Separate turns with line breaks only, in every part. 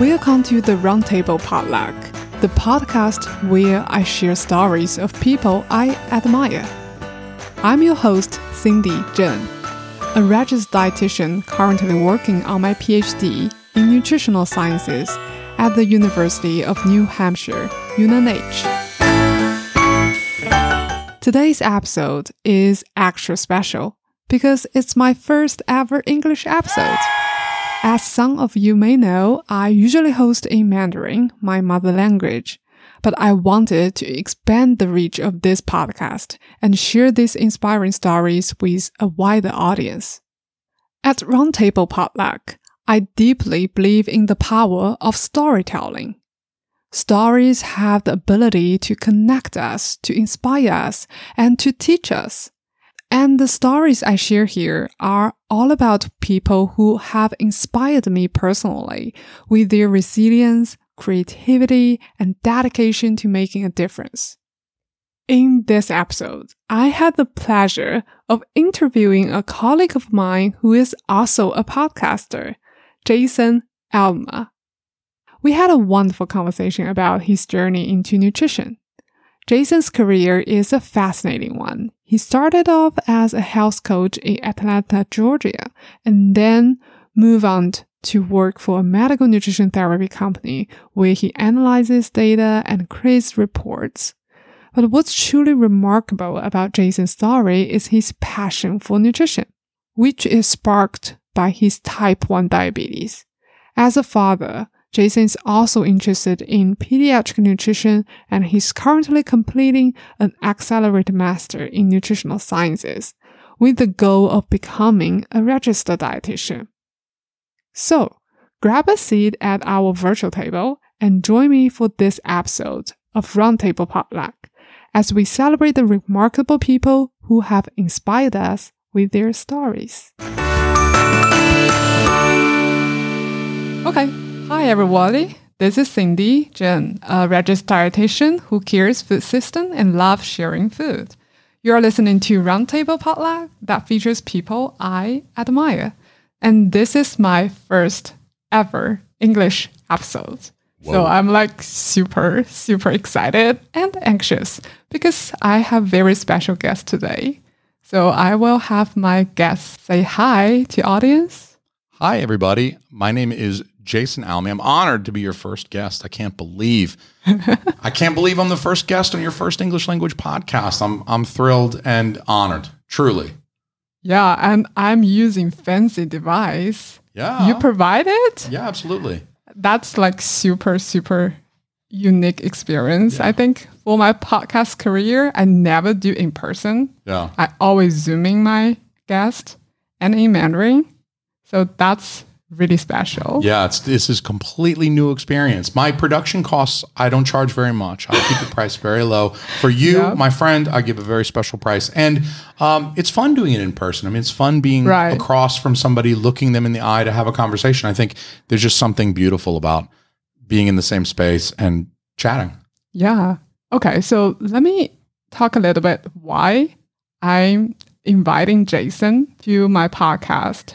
Welcome to the Roundtable Potluck, the podcast where I share stories of people I admire. I'm your host, Cindy Zheng, a registered dietitian currently working on my PhD in nutritional sciences at the University of New Hampshire, UNH. Today's episode is extra special because it's my first ever English episode. As some of you may know, I usually host in Mandarin, my mother language, but I wanted to expand the reach of this podcast and share these inspiring stories with a wider audience. At Roundtable Potluck, I deeply believe in the power of storytelling. Stories have the ability to connect us, to inspire us, and to teach us. And the stories I share here are all about people who have inspired me personally with their resilience, creativity, and dedication to making a difference. In this episode, I had the pleasure of interviewing a colleague of mine who is also a podcaster, Jason Alme. We had a wonderful conversation about his journey into nutrition. Jason's career is a fascinating one. He started off as a health coach in Atlanta, Georgia, and then moved on to work for a medical nutrition therapy company where he analyzes data and creates reports. But what's truly remarkable about Jason's story is his passion for nutrition, which is sparked by his type 1 diabetes. As a father, Jason is also interested in pediatric nutrition and he's currently completing an accelerated master in nutritional sciences with the goal of becoming a registered dietitian. So, grab a seat at our virtual table and join me for this episode of Roundtable Potluck as we celebrate the remarkable people who have inspired us with their stories. Okay, Hi, everybody. This is Cindy Zheng, a registered dietitian who cares food system and loves sharing food. You're listening to Roundtable Potluck that features people I admire. And this is my first ever English episode. Whoa. So I'm like super, super excited and anxious because I have very special guest today. So I will have my guests say hi to audience.
Hi, everybody. My name is Jason Alme. I'm honored to be your first guest. I can't believe I can't believe I'm the first guest on your first English language podcast. I'm I'm thrilled and honored, truly.
Yeah, and I'm using fancy device.
Yeah.
You provide it?
Yeah, absolutely.
That's like super super unique experience. Yeah. I think for my podcast career, I never do in person.
Yeah.
I always zooming my guest and in Mandarin. So that's really special.
Yeah, it's this is completely new experience. My production costs, I don't charge very much. I keep the price very low. For you, yep. my friend, I give a very special price, and um, it's fun doing it in person. I mean, it's fun being right. across from somebody, looking them in the eye to have a conversation. I think there's just something beautiful about being in the same space and chatting.
Yeah. Okay. So let me talk a little bit why I'm inviting Jason to my podcast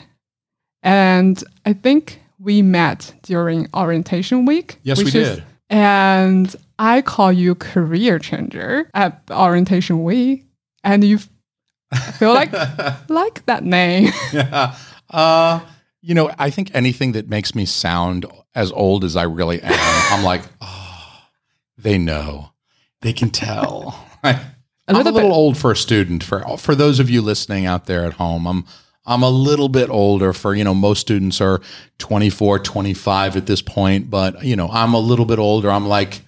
and I think we met during orientation week.
Yes, we did.
and I call you career changer at orientation week. And you feel like like that name.
yeah. Uh, you know, I think anything that makes me sound as old as I really am, I'm like, oh, they know. They can tell. A I'm a little bit. old for a student. For for those of you listening out there at home, I'm I'm a little bit older for, you know, most students are 24, 25 at this point, but, you know, I'm a little bit older. I'm like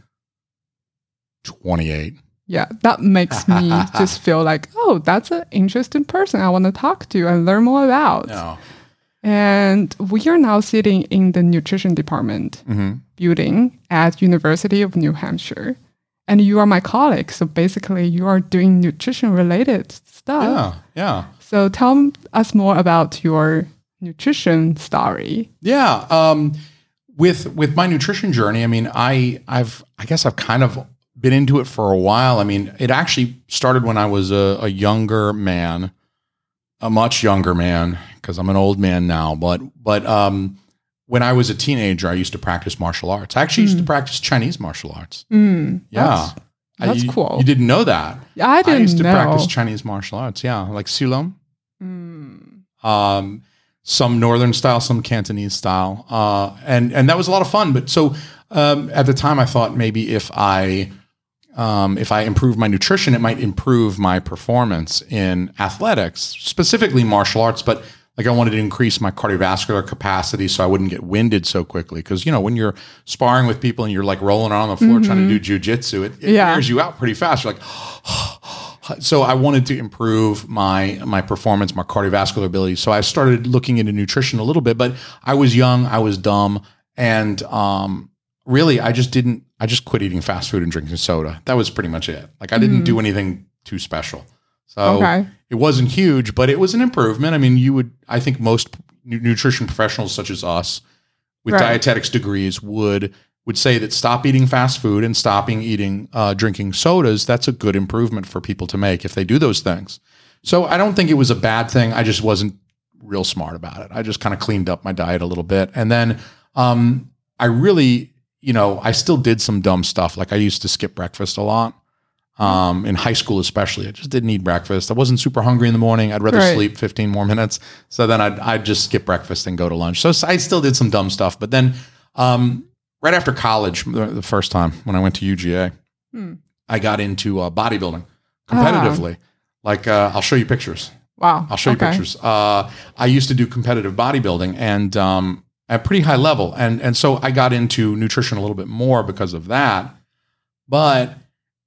28.
Yeah, that makes me just feel like, oh, that's an interesting person I want to talk to and learn more about.
Yeah.
And we are now sitting in the nutrition department mm-hmm. building at University of New Hampshire. And you are my colleague. So basically you are doing nutrition related stuff.
Yeah. Yeah.
So tell us more about your nutrition story.
Yeah. Um, with with my nutrition journey, I mean, I I've I guess I've kind of been into it for a while. I mean, it actually started when I was a, a younger man, a much younger man, because I'm an old man now. But but um, when I was a teenager, I used to practice martial arts. I actually used to practice Chinese martial arts.
Mm,
Yeah.
That's, that's
you-
cool.
You didn't know that.
I didn't
I used to
know.
practice Chinese martial arts. Yeah, like Shaolin.
Mm,
um, some northern style, some Cantonese style, uh, and and that was a lot of fun. But so um, at the time, I thought maybe if I um, if I improve my nutrition, it might improve my performance in athletics, specifically martial arts. But like I wanted to increase my cardiovascular capacity so I wouldn't get winded so quickly. Because you know when you're sparring with people and you're like rolling around on the floor trying to do jujitsu, it, it
Yeah.
wears you out pretty fast. You're like. so I wanted to improve my my performance, my cardiovascular ability. So I started looking into nutrition a little bit, but I was young, I was dumb, and um, really, I just didn't. I just quit eating fast food and drinking soda. That was pretty much it. Like I didn't do anything too special. So
Okay.
it wasn't huge, but it was an improvement. I mean, you would. I think most nutrition professionals, such as us, with
Right.
dietetics degrees, would would say that stop eating fast food and stopping eating uh, drinking sodas. That's a good improvement for people to make if they do those things. So I don't think it was a bad thing. I just wasn't real smart about it. I just kind of cleaned up my diet a little bit, and then um, I really, you know, I still did some dumb stuff. Like I used to skip breakfast a lot. Um, in high school, especially, I just didn't eat breakfast. I wasn't super hungry in the morning. I'd rather
Right.
sleep 15 more minutes. So then I'd, I'd just skip breakfast and go to lunch. So I still did some dumb stuff. But then, um, right after college, the, first time when I went to UGA,
Hmm.
I got into uh, bodybuilding competitively. Like, uh, I'll show you pictures.
Wow.
I'll show you pictures. Uh, I used to do competitive bodybuilding and um, at pretty high level, and and so I got into nutrition a little bit more because of that. But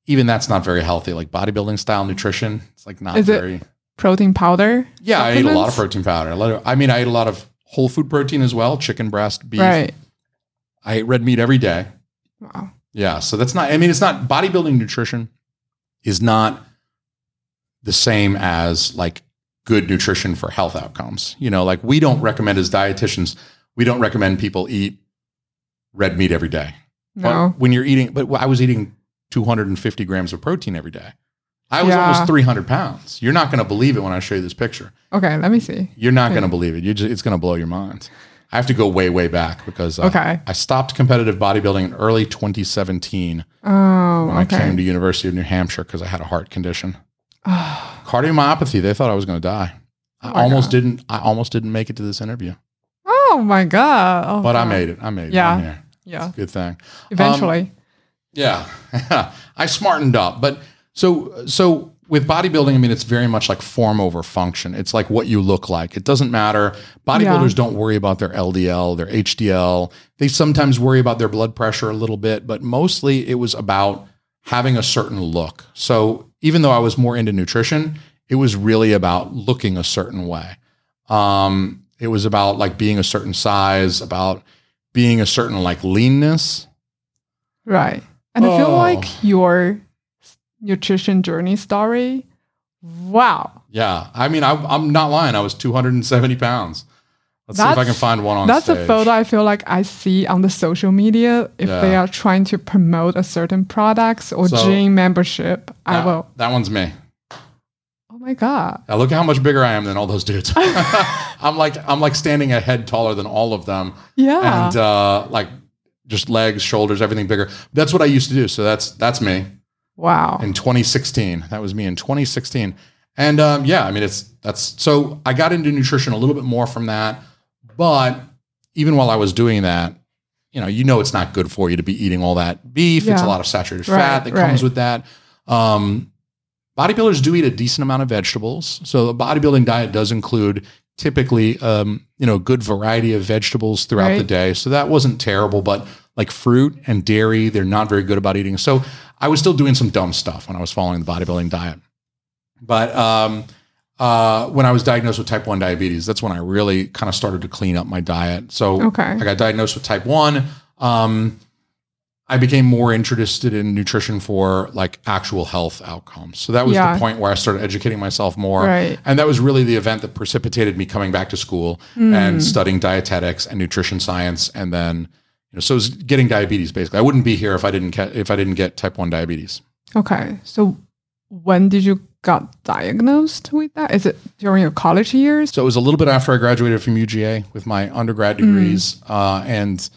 even that's not very healthy. Like bodybuilding style nutrition, it's like not
Is it
very.
Protein powder.
yeah, I ate a lot of protein powder. A lot of- I mean, I ate a lot of whole food protein as well, chicken breast, beef.
Right.
I ate red meat every day.
Wow.
Yeah, so that's not. I mean, it's not bodybuilding nutrition is not the same as like good nutrition for health outcomes. You know, like we don't recommend as dietitians, we don't recommend people eat red meat every day. But
No.
when you're eating, but I was eating 250 grams of protein every day. I was
Yeah.
almost 300 pounds. You're not going to believe it when I show you this picture.
Okay. Let me see.
You're not going to believe it. You just, it's going to blow your mind. I have to go way, way back because uh,
Okay.
I stopped competitive bodybuilding in early 2017
Oh.
when I came to University of New Hampshire because I had a heart condition.
Oh,
Cardiomyopathy. They thought I was going to die. I
Oh
almost
God.
didn't. I almost didn't make it to this interview,
oh my god. Oh,
but I made it. I made it.
Yeah. Yeah.
Good thing.
Eventually.
Yeah, I smartened up. But so so with bodybuilding, I mean, it's very much like form over function. It's like what you look like. It doesn't matter. Bodybuilders don't worry about their LDL, their HDL. They sometimes worry about their blood pressure a little bit, but mostly it was about having a certain look. So even though I was more into nutrition, it was really about looking a certain way. Um, it was about like being a certain size, about being a certain like leanness.
right. And I feel
Oh.
like your nutrition journey story. Wow.
Yeah, I mean, I, I'm not lying. I was 270 pounds. Let's see if I can find one on
That's
stage.
a photo I feel like I see on the social media if they are trying to promote a certain products or
So-
gym membership. I will.
that one's me.
Oh my god.
Now look at how much bigger I am than all those dudes. I'm like I'm like standing a head taller than all of them,
Yeah.
and uh, like just legs, shoulders, everything bigger. That's what I used to do. So that's that's me
wow.
in 2016. That was me in 2016. And um, yeah, I mean it's that's so I got into nutrition a little bit more from that, but even while I was doing that, you know, you know it's not good for you to be eating all that beef. It's a lot of saturated
Right,
fat that
right.
comes with that. Um, bodybuilders do eat a decent amount of vegetables, so the bodybuilding diet does include typically, um, you know, good variety of vegetables throughout the day. So that wasn't terrible, but like fruit and dairy, they're not very good about eating. So I was still doing some dumb stuff when I was following the bodybuilding diet. But um, uh, when I was diagnosed with type 1 diabetes, that's when I really kind of started to clean up my diet. So
Okay.
I got diagnosed with type 1. Um, I became more interested in nutrition for like actual health outcomes. So that was
Yeah.
the point where I started educating myself more.
Right.
And that was really the event that precipitated me coming back to school
Hmm.
and studying dietetics and nutrition science. And then, you know, so it was getting diabetes basically. I wouldn't be here if I didn't get, if I didn't get type 1 diabetes.
Okay. So when did you got diagnosed with that? Is it during your college years?
So it was a little bit after I graduated from UGA with my undergrad degrees, uh, and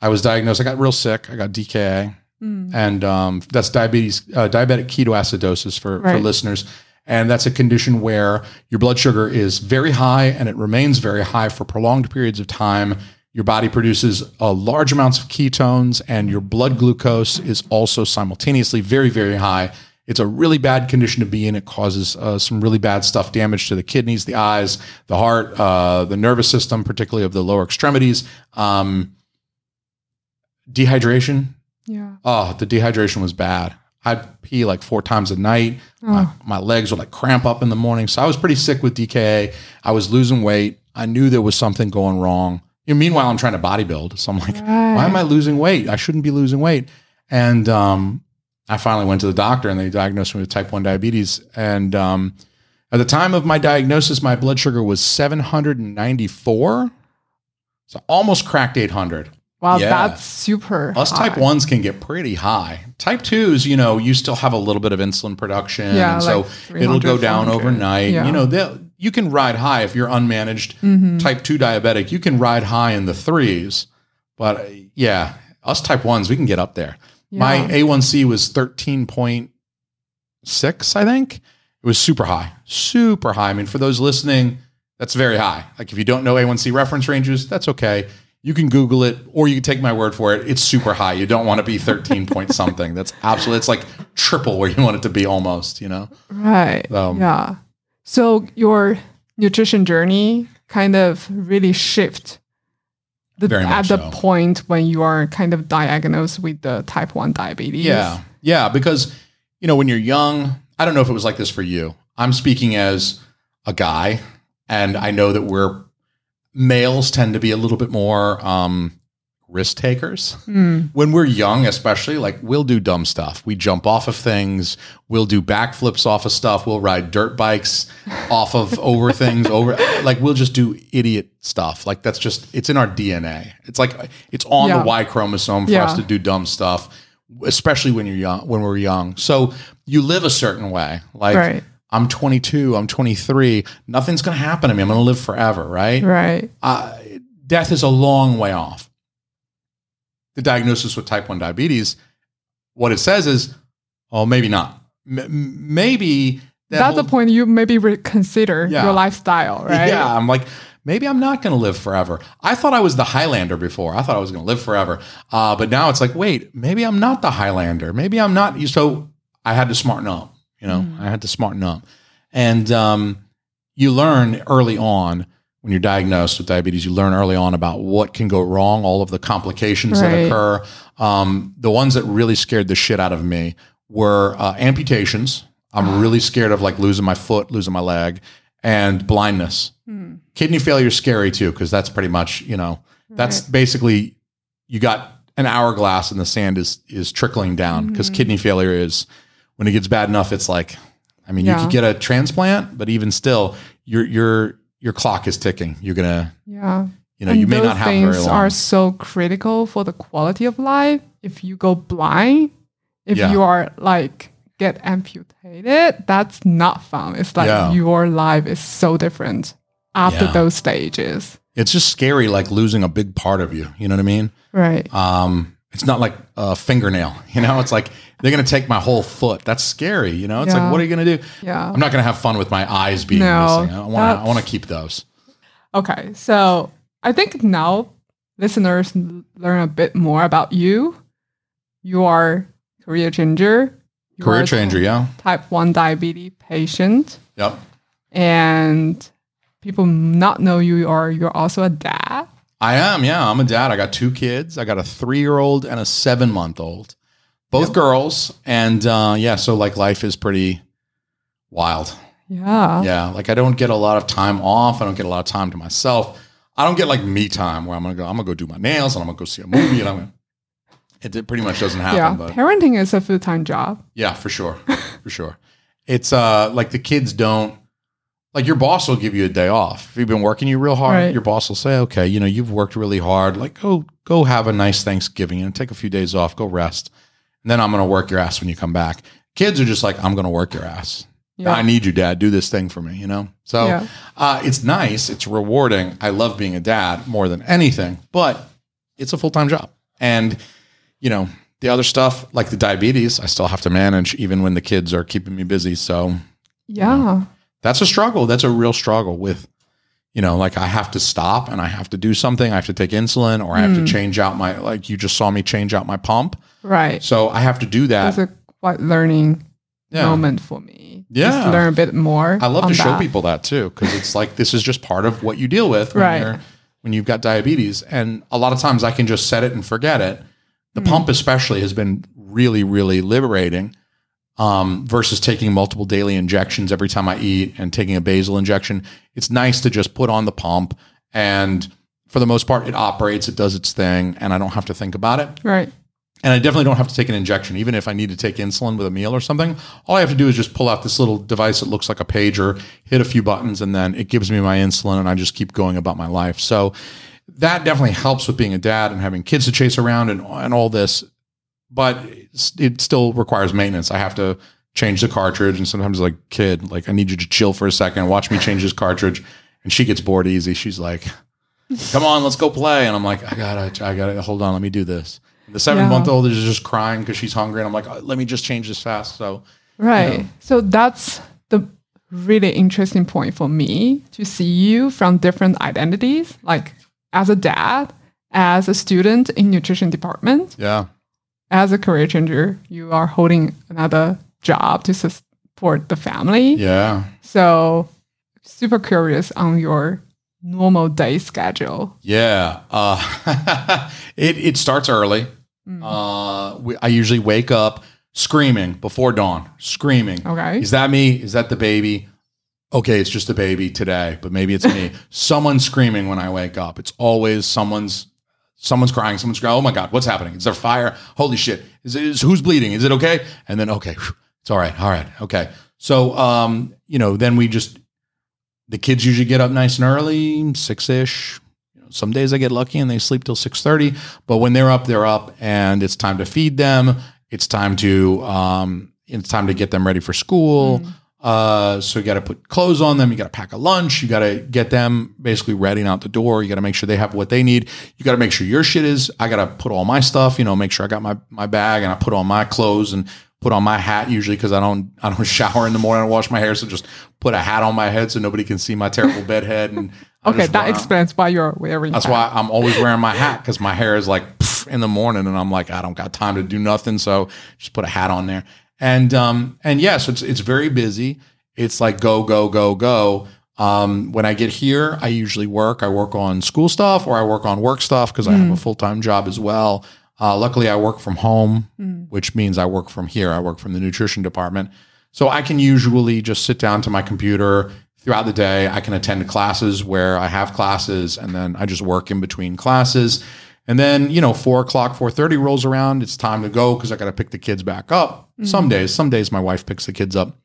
I was diagnosed. I got real sick. I got DKA,
Mm.
and um, that's diabetes, uh, diabetic ketoacidosis for, for listeners. And that's a condition where your blood sugar is very high and it remains very high for prolonged periods of time. Your body produces uh, large amounts of ketones, and your blood glucose is also simultaneously very, very high. It's a really bad condition to be in. It causes uh, some really bad stuff, damage to the kidneys, the eyes, the heart, uh, the nervous system, particularly of the lower extremities. Um, dehydration,
Yeah.
Oh, the dehydration was bad. I'd pee like four times a night. My,
Oh.
my legs would like cramp up in the morning. So I was pretty sick with DKA. I was losing weight. I knew there was something going wrong. You know, meanwhile, I'm trying to bodybuild. So I'm like, why am I losing weight? I shouldn't be losing weight. And um, I finally went to the doctor and they diagnosed me with type 1 diabetes. And um, at the time of my diagnosis, my blood sugar was 794. So almost cracked 800.
Wow,
Yeah.
that's super.
Us type ones can get pretty high. Type twos, you know, you still have a little bit of insulin production,
Yeah,
and so
like
it'll go down
400.
overnight.
Yeah.
You know, you can ride high if you're unmanaged.
Mhm.
Type two diabetic, you can ride high in the threes, but uh, yeah, us type ones, we can get up there. My A1C was thirteen point six, I think. It was super high, super high. I mean, for those listening, that's very high. Like if you don't know A1C reference ranges, that's okay. You can Google it, or you can take my word for it. It's super high. You don't want to be 13 point something. That's absolutely, it's like triple where you want it to be almost, you know?
Right.
Um,
yeah. So your nutrition journey kind of really shift the,
Very
at the
so.
point when you are kind of diagnosed with the type 1 diabetes.
Yeah. Yeah. Because, you know, when you're young, I don't know if it was like this for you. I'm speaking as a guy, and I know that we're males tend to be a little bit more um, risk takers.
Mm,
when we're young, especially, like we'll do dumb stuff. We jump off of things. We'll do backflips off of stuff. We'll ride dirt bikes off of over things. Over like we'll just do idiot stuff. Like that's just it's in our DNA. It's like it's on
Yeah.
the Y chromosome for us to do dumb stuff, especially when you're young. When we're young, so you live a certain way. Like
right.
I'm 22. I'm 23. Nothing's gonna happen to me. I'm gonna live forever. Right
Right.
uh, death is a long way off. The diagnosis with type 1 diabetes, what it says is, oh, maybe not. M- m- maybe that
That's
whole-
the point you maybe reconsider
Yeah.
your lifestyle, right?
Yeah, I'm like, maybe I'm not going to live forever. I thought I was the Highlander before. I thought I was going to live forever. Uh, but now it's like, wait, maybe I'm not the Highlander. Maybe I'm not. So I had to smarten up. You know,
Mm.
I had to smarten up. And um, you learn early on when you're diagnosed with diabetes, you learn early on about what can go wrong, all of the complications that occur. Um, the ones that really scared the shit out of me were uh, amputations. I'm really scared of like losing my foot, losing my leg, and blindness.
Hmm.
Kidney failure is scary too, because that's pretty much, you know, that's
Right.
basically you got an hourglass and the sand is is trickling down because
Mhm.
kidney failure is when it gets bad enough, it's like, I mean, you could get a transplant, but even still, your your your clock is ticking. You're gonna,
Yeah.
you know,
And
you may not have
things
very long.
are so critical for the quality of life. If you go blind, if
Yeah.
you are like get amputated, that's not fun. It's like
Yeah.
your life is so different after
Yeah.
those stages.
it's just scary, like losing a big part of you. You know what I mean?
Right.
Um, it's not like a fingernail. You know, it's like they're gonna take my whole foot. That's scary. You know, it's
Yeah.
like, what are you gonna do?
Yeah.
I'm not gonna have fun with my eyes being
No,
missing. I want to. I want to keep those.
Okay. So I think now listeners learn a bit more about you. You are career changer. You
Career changer. Yeah.
Type 1 diabetes patient.
Yep.
and people not know you are you're also a dad.
I am. Yeah, I'm a dad. I got two kids. I got a three year old and a seven month old, both girls. And uh, yeah, so like life is pretty wild.
Yeah.
Yeah, like I don't get a lot of time off. I don't get a lot of time to myself. I don't get like me time where I'm gonna go. I'm gonna go do my nails and I'm gonna go see a movie and I'm gonna. It, it pretty much doesn't happen.
Yeah.
But
Parenting is a full time job.
yeah, for sure, for sure. It's uh like the kids don't like your boss will give you a day off. If you've been working you real hard,
Right.
your boss will say, "Okay, you know, you've worked really hard. Like go go have a nice Thanksgiving and take a few days off, go rest. Then I'm going to work your ass when you come back." Kids are just like, "I'm going to work your ass."
Yeah.
I need you, dad. Do this thing for me, you know? So
Yeah.
uh, it's nice. It's rewarding. I love being a dad more than anything, but it's a full time job. And, you know, the other stuff, like the diabetes, I still have to manage even when the kids are keeping me busy. So
Yeah.
that's a struggle. That's a real struggle with, you know, like I have to stop and I have to do something. I have to take insulin or I have to change out my, like you just saw me change out my pump.
Right.
So I have to do that.
That's a quite learning
Yeah.
moment for me.
Yeah.
Just learn a bit more.
I love to show
that.
people that too, because it's like this is just part of what you deal with when
Right.
you're when you've got diabetes. And a lot of times I can just set it and forget it. The
Mm-hmm.
pump especially has been really, really liberating. Um, versus taking multiple daily injections every time I eat and taking a basal injection. It's nice to just put on the pump and for the most part it operates, it does its thing, and I don't have to think about it.
Right.
And I definitely don't have to take an injection. Even if I need to take insulin with a meal or something, all I have to do is just pull out this little device that looks like a pager, hit a few buttons, and then it gives me my insulin, and I just keep going about my life. So that definitely helps with being a dad and having kids to chase around and, and all this. But it still requires maintenance. I have to change the cartridge, and sometimes like kid, like I need you to chill for a second, watch me change this cartridge, and she gets bored easy. She's like, "Come on, let's go play," and I'm like, "I gotta, I gotta hold on, let me do this." The seven
Yeah.
month old is just crying because she's hungry, and I'm like, "Uh, "Let me just change this fast." So
Right. So that's the really interesting point for me to see you from different identities, like as a dad, as a student in nutrition department,
yeah,
as a career changer, you are holding another job to support the family.
yeah,
So super curious on your normal day schedule.
yeah. Uh, it it starts early. Uh, we, I usually wake up screaming before dawn, screaming.
Okay.
Is that me? Is that the baby? Okay, it's just a baby today, but maybe it's me. someone's screaming when I wake up. It's always someone's someone's crying. Someone's crying. Oh my god, what's happening? Is there fire? Holy shit! Is is who's bleeding? Is it okay? And then okay, it's all right. All right, okay. So um, you know, then we just the kids usually get up nice and early, six ish. You know, some days I get lucky and they sleep till six thirty. But when they're up, they're up, and it's time to feed them. It's time to um, it's time to get them ready for school. Uh, so you got to put clothes on them. You got to pack a lunch. You got to get them basically ready out the door. You got to make sure they have what they need. You got to make sure your shit is. I got to put all my stuff. You know, make sure I got my my bag and I put on my clothes and put on my hat usually because I don't I don't shower in the morning and wash my hair. So just put a hat on my head so nobody can see my terrible bed head. And I
Okay, that explains why you're wearing
That's
that.
why I'm always wearing my hat because my hair is like in the morning, and I'm like, I don't got time to do nothing, so just put a hat on there. And um and yes, it's it's very busy. It's like go go go go. Um, when I get here, I usually work. I work on school stuff or I work on work stuff because I have a full time job as well. Uh, luckily, I work from home, which means I work from here. I work from the nutrition department. So I can usually just sit down to my computer throughout the day. I can attend classes where I have classes and then I just work in between classes. And then, you know, four o'clock, four thirty rolls around. It's time to go because I got to pick the kids back up. Some days, some days my wife picks the kids up.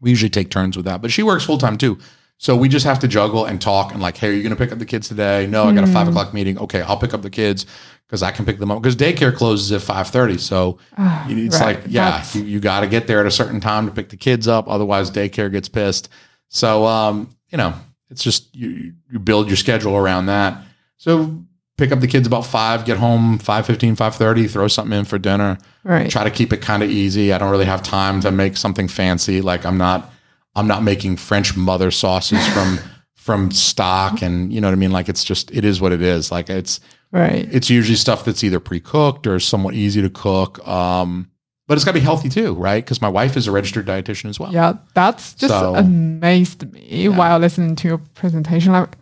We usually take turns with that, but she works full time too. So we just have to juggle and talk and like, hey, are you going to pick up the kids today? No, I got a five o'clock meeting. Okay, I'll pick up the kids because I can pick them up because daycare closes at five thirty. So
Ah,
it's
right.
like, yeah,
That's-
you, you got to get there at a certain time to pick the kids up. Otherwise, daycare gets pissed. So, um, you know, it's just you, you build your schedule around that. So pick up the kids about five, get home 5.15, 5.30, throw something in for dinner
right.
try to keep it kind of easy. I don't really have time to make something fancy. Like I'm not I'm not making French mother sauces from from stock and you know what I mean like it's just it is what it is. Like it's
Right.
it's usually stuff that's either pre-cooked or somewhat easy to cook. Um but it's got to be healthy too, right? Cuz my wife is a registered dietitian as well.
Yeah, that's just
So-
amazed me while listening to your presentation. Like,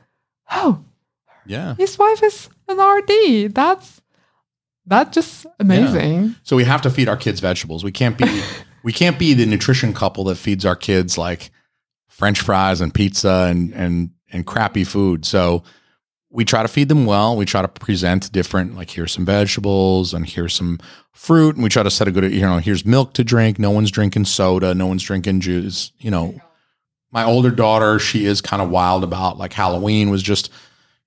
oh,
Yeah.
his wife is an RD. That's that's just amazing.
So we have to feed our kids vegetables. We can't be we can't be the nutrition couple that feeds our kids like French fries and pizza and and and crappy food. So we try to feed them well. We try to present different like here's some vegetables and here's some fruit and we try to set a good you know here's milk to drink. No one's drinking soda. No one's drinking juice. You know, my older daughter she is kind of wild about like Halloween was just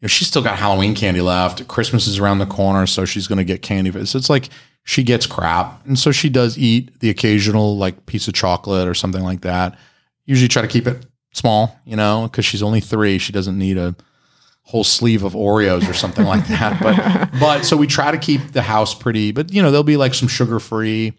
know, she's still got Halloween candy left. Christmas is around the corner, so she's going to get candy. So it's like she gets crap, and so she does eat the occasional like piece of chocolate or something like that. usually try to keep it small, you know, because she's only three. She doesn't need a whole sleeve of Oreos or something like that. But but so we try to keep the house pretty. But you know, there'll be like some sugar free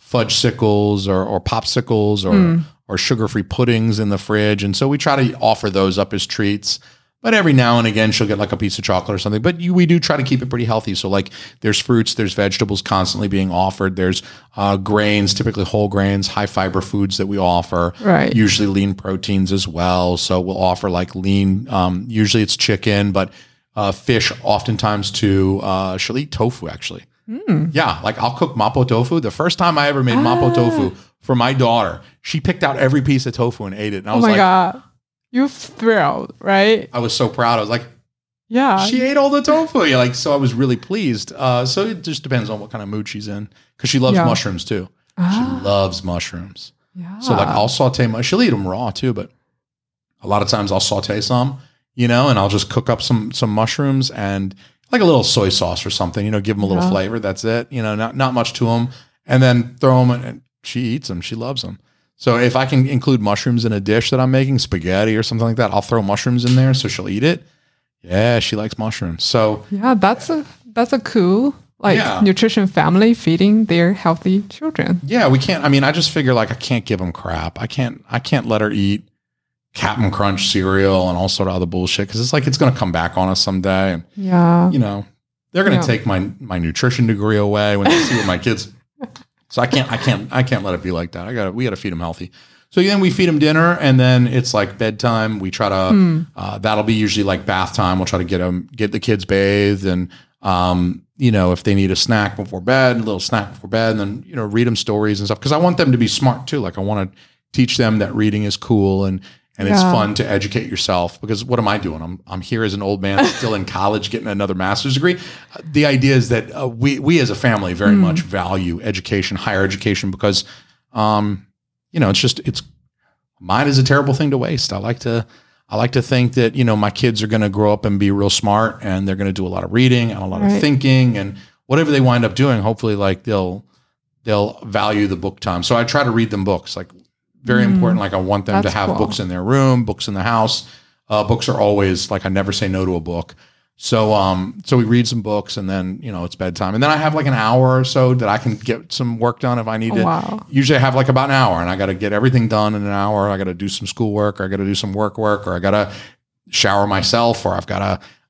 Fudgsicles or, or popsicles or
Mm.
or sugar free puddings in the fridge, and so we try to offer those up as treats. But every now and again, she'll get like a piece of chocolate or something. But you, we do try to keep it pretty healthy. So like, there's fruits, there's vegetables constantly being offered. There's uh, grains, typically whole grains, high fiber foods that we offer
Right.
usually lean proteins as well. So we'll offer like lean. Um, usually it's chicken, but uh, fish oftentimes too. Uh, she'll eat tofu actually.
Mm.
Yeah, like I'll cook mapo tofu. The first time I ever made mapo
Ah.
tofu for my daughter, she picked out every piece of tofu and ate it. And I
Oh
was
my
like,
god. You thrilled, right?
I was so proud. I was like,
Yeah.
she ate all the tofu. Yeah, like so, I was really pleased. Uh, so it just depends on what kind of mood she's in because she loves
Yeah.
mushrooms too.
Ah,
She loves mushrooms.
yeah.
So like I'll saute my she'll eat them raw too, but a lot of times I'll saute some, you know, and I'll just cook up some some mushrooms and like a little soy sauce or something, you know, give them a little
Yeah.
flavor. That's it, you know, not not much to them, and then throw them. And she eats them. She loves them. So if I can include mushrooms in a dish that I'm making, spaghetti or something like that, I'll throw mushrooms in there so she'll eat it. Yeah, she likes mushrooms. So
Yeah, that's a that's a cool like
Yeah.
nutrition family feeding their healthy children.
Yeah, we can't. I mean, I just figure like I can't give them crap. I can't. I can't let her eat Captain Crunch cereal and all sort of other bullshit because it's like it's going to come back on us someday, and
Yeah.
you know they're going to
Yeah.
take my my nutrition degree away when they see what my kids. So I can't. I can't. I can't let it be like that. I got. to We got to feed them healthy. So then we feed them dinner, and then it's like bedtime. We try to.
Hmm.
Uh, that'll be usually like bath time. We'll try to get them, get the kids bathed, and um, you know, if they need a snack before bed, a little snack before bed, and then you know, read them stories and stuff. Because I want them to be smart too. Like I want to teach them that reading is cool and and it's fun to educate yourself. Because what am I doing? I'm I'm here as an old man still in college getting another master's degree. The idea is that uh, we we as a family very
Mm.
much value education, higher education, because um, you know, it's just it's mine is a terrible thing to waste. I like to I like to think that you know my kids are going to grow up and be real smart, and they're going to do a lot of reading and a lot
Right.
of thinking, and whatever they wind up doing, hopefully, like they'll they'll value the book time. So I try to read them books, like very
Mm.
important. Like I want them to have
cool.
books in their room, books in the house. Uh, books are always like I never say no to a book. So um so we read some books and then you know it's bedtime and then I have like an hour or so that I can get some work done if I need
Oh,
to
wow.
usually I have like about an hour and I got to get everything done in an hour. I got to do some schoolwork or I got to do some work work or I got to shower myself or I've got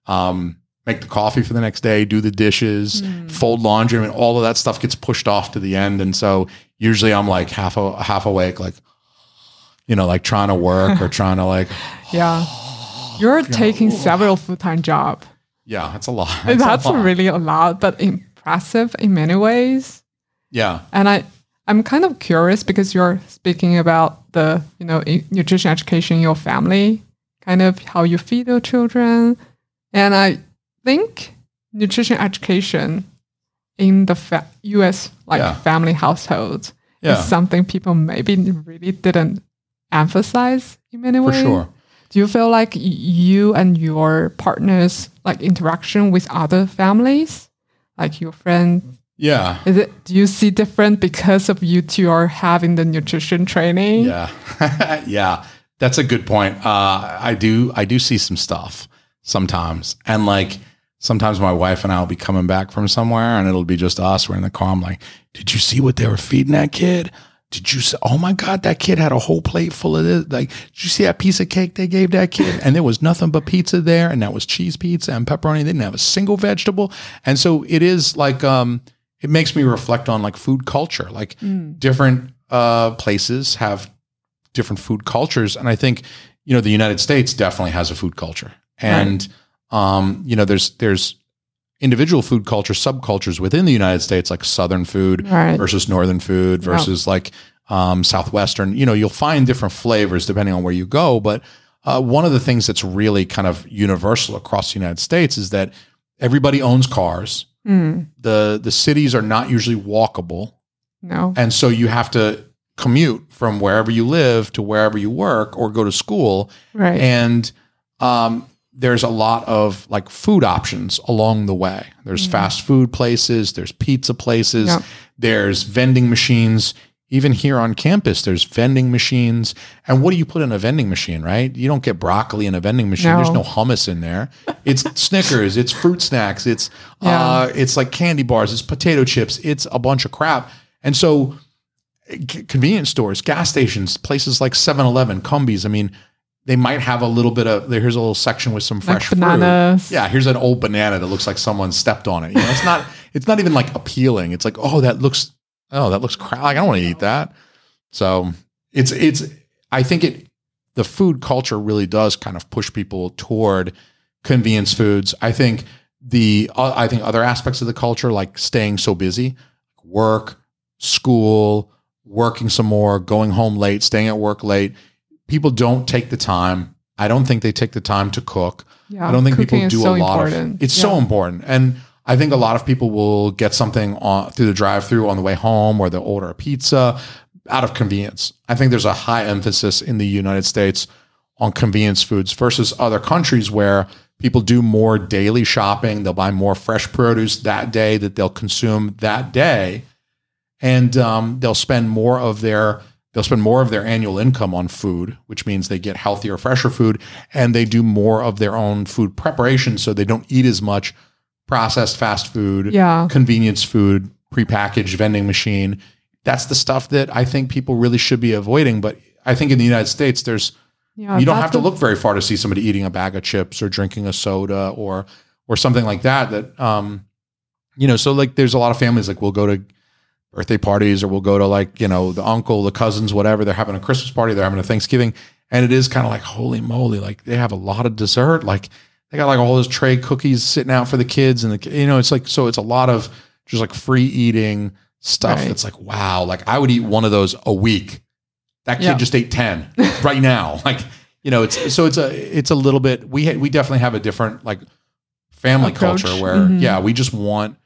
to um, make the coffee for the next day, do the dishes,
Mm.
fold laundry. I mean, all of that stuff gets pushed off to the end. And so usually I'm like half, a, half awake, like, you know, like trying to work or trying to like,
Yeah. You're taking several full-time job.
yeah, it's a lot. It's
That's
a lot.
really a lot, but impressive in many ways.
yeah.
And I, I'm kind of curious because you're speaking about the, you know, nutrition education in your family, kind of how you feed your children. And I think nutrition education in the fa- U.S. like
Yeah.
family households
Yeah.
is something people maybe really didn't emphasize in many ways.
For sure.
Do you feel like you and your partners like interaction with other families, like your friends?
Yeah.
Is it? Do you see different because of you two are having the nutrition training?
Yeah, yeah, that's a good point. Uh, I do, I do see some stuff sometimes, and like sometimes my wife and I will be coming back from somewhere, and it'll be just us. We're in the car. I'm like, "Did you see what they were feeding that kid? Did you see? Oh my god, that kid had a whole plate full of this. Like, did you see that piece of cake they gave that kid? And there was nothing but pizza there, and that was cheese pizza and pepperoni. They didn't have a single vegetable, and so it is like, um, it makes me reflect on like food culture, like different uh, places have different food cultures and i think you know the united states definitely has a food culture and um, you know there's there's individual food culture subcultures within the united states like southern food
Right.
versus northern food versus like um, southwestern you know you'll find different flavors depending on where you go but uh, one of the things that's really kind of universal across the united states is that everybody owns cars
Mm,
the the cities are not usually walkable
no.
and so you have to commute from wherever you live to wherever you work or go to school.
Right.
And um, there's a lot of like food options along the way. There's fast food places, there's pizza places,
Yep.
there's vending machines even here on campus, there's vending machines. And what do you put in a vending machine, right? You don't get broccoli in a vending machine. There's
No.
no hummus in there. It's Snickers, it's fruit snacks, it's
Yeah.
uh, it's like candy bars, it's potato chips, it's a bunch of crap. And so c- convenience stores, gas stations, places like 7-Eleven, Cumbies, I mean, they might have a little bit of here's a little section with some
Like
fresh fruit.
bananas.
Yeah, here's an old banana that looks like someone stepped on it. You know, it's not it's not even like appealing. It's like, oh, that looks oh, that looks crap. Like, I don't want to eat that. So it's it's I think it the food culture really does kind of push people toward convenience foods. I think the uh, I think other aspects of the culture like staying so busy, work, school, working some more, going home late, staying at work late. People don't take the time. I don't think they take the time to cook.
Yeah,
I don't think people do
so
a lot
important.
of. It's
Yeah.
so important, and I think a lot of people will get something on through the drive-through on the way home, or they'll order a pizza out of convenience. I think there's a high emphasis in the United States on convenience foods versus other countries where people do more daily shopping. They'll buy more fresh produce that day that they'll consume that day, and um, they'll spend more of their they'll spend more of their annual income on food, which means they get healthier, fresher food, and they do more of their own food preparation, so they don't eat as much processed fast food,
Yeah,
convenience food, prepackaged vending machine. That's the stuff that I think people really should be avoiding. But I think in the United States, there's
yeah.
you don't have to look very far to see somebody eating a bag of chips or drinking a soda or or something like that. That um, you know, so like there's a lot of families like we'll go to birthday parties or we'll go to like you know the uncle, the cousins, whatever. They're having a Christmas party, they're having a Thanksgiving, and it is kind of like holy moly, like they have a lot of dessert, like they got like all those tray cookies sitting out for the kids, and the you know it's like so it's a lot of just like free eating stuff.
Right.
That's like wow, like I would eat one of those a week. That kid
Yeah.
just ate ten right now. Like you know, it's so it's a it's a little bit. We ha- we definitely have a different like family
Approach.
culture where
Mhm.
yeah, we just want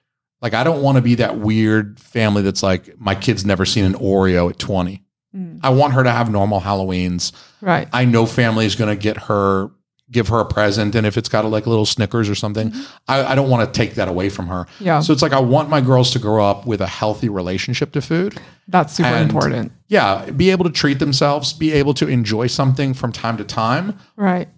like I don't want to be that weird family that's like my kid's never seen an Oreo at twenty.
Mm,
I want her to have normal Halloweens.
right.
I know family is going to get her give her a present, and if it's got a, like a little Snickers or something,
Mm-hmm.
I, I don't want to take that away from her.
Yeah,
So it's like I want my girls to grow up with a healthy relationship to food
that's super
and-
important.
yeah, be able to treat themselves, be able to enjoy something from time to time
Right.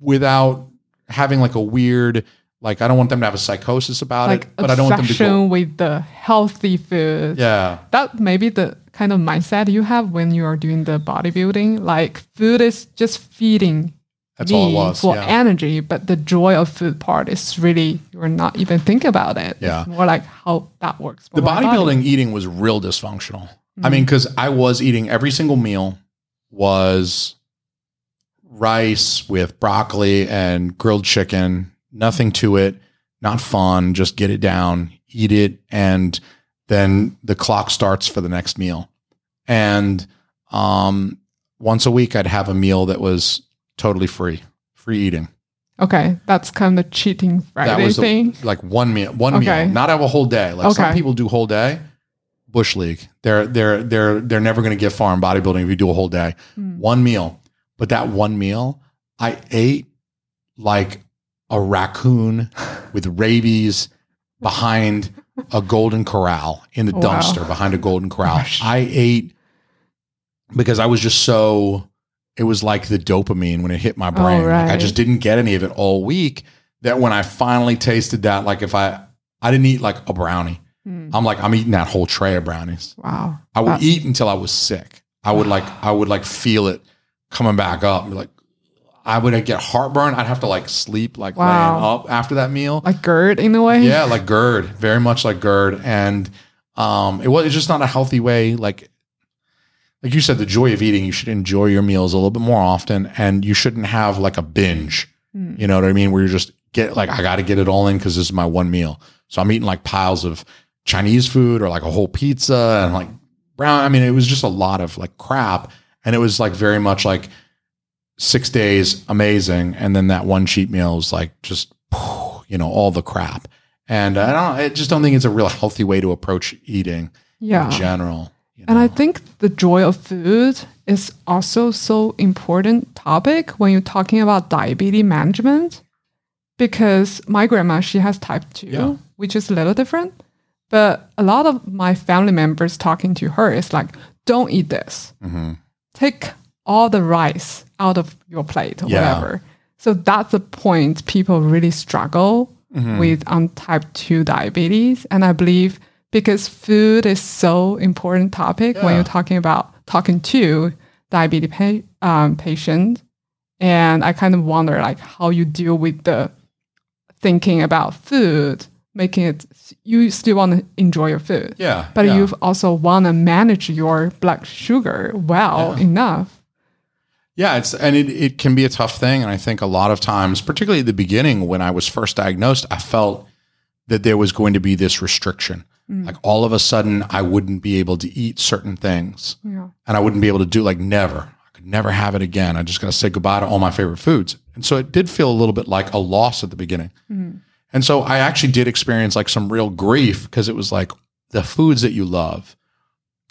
without having like a weird, like I don't want them to have a psychosis about
Like
it, but I don't want them to go.
with the healthy food.
Yeah,
That may be the kind of mindset you have when you are doing the bodybuilding. Like food is just feeding
that's
me
all it was.
for
Yeah.
energy, but the joy of food part is really you're not even thinking about it.
Yeah.
It's more like how that works. for
the
my body.
bodybuilding eating was real dysfunctional. I
Mm.
mean, because I was eating every single meal was rice with broccoli and grilled chicken, nothing to it, not fun, just get it down, eat it, and then the clock starts for the next meal. And um, once a week, I'd have a meal that was totally free, free eating.
Okay, that's kind of cheating Friday
was a-
thing.
like one meal, one
Okay.
meal, not have a whole day. Like some people do whole day. Bush league, they're they're they're they're never going to get far in bodybuilding if you do a whole day.
Mm.
One meal, but that one meal, I ate like a raccoon with rabies behind a golden corral in the
Wow.
dumpster behind a golden corral.
Gosh.
I ate because I was just so it was like the dopamine when it hit my brain. Like I just didn't get any of it all week. That when I finally tasted that, like if I I didn't eat like a brownie.
Mm.
I'm like I'm eating that whole tray of brownies.
Wow.
I would
That-
eat until I was sick. I would like I would like feel it coming back up. Like I would get heartburn. I'd have to like sleep like laying up after that meal.
Like GERD in a way.
Yeah, like GERD, very much like GERD, and um, it was it's just not a healthy way. Like like you said, the joy of eating. You should enjoy your meals a little bit more often, and you shouldn't have like a binge.
Mm.
You know what I mean? Where you just get like I got to get it all in because this is my one meal. So I'm eating like piles of Chinese food or like a whole pizza and like brown. I mean, it was just a lot of like crap, and it was like very much like six days amazing, and then that one cheat meal is like just you know all the crap. And I don't. I just don't think it's a real healthy way to approach eating
Yeah.
in general. you
And I think the joy of food is also so important topic when you're talking about diabetes management because my grandma she has type 2
Yeah.
which is a little different but a lot of my family members talking to her is like don't eat this.
Mhm.
Take all the rice out of your plate or
Yeah.
whatever. So that's the point people really struggle
Mm-hmm.
with on type 2 diabetes. And I believe because food is so important topic when you're talking about talking to diabetes pa- um, patient. And I kind of wonder like how you deal with the thinking about food, making it, you still want to enjoy your food.
Yeah.
But
yeah.
you also want to manage your blood sugar well
Yeah.
enough.
Yeah, it's and it, it can be a tough thing. And I think a lot of times, particularly at the beginning when I was first diagnosed, I felt that there was going to be this restriction. Mm. Like all of a sudden I wouldn't be able to eat certain things
Yeah.
and I wouldn't be able to do like never. I could never have it again. I'm just gonna say goodbye to all my favorite foods. And so it did feel a little bit like a loss at the beginning. Mm. And so I actually did experience like some real grief because it was like the foods that you love.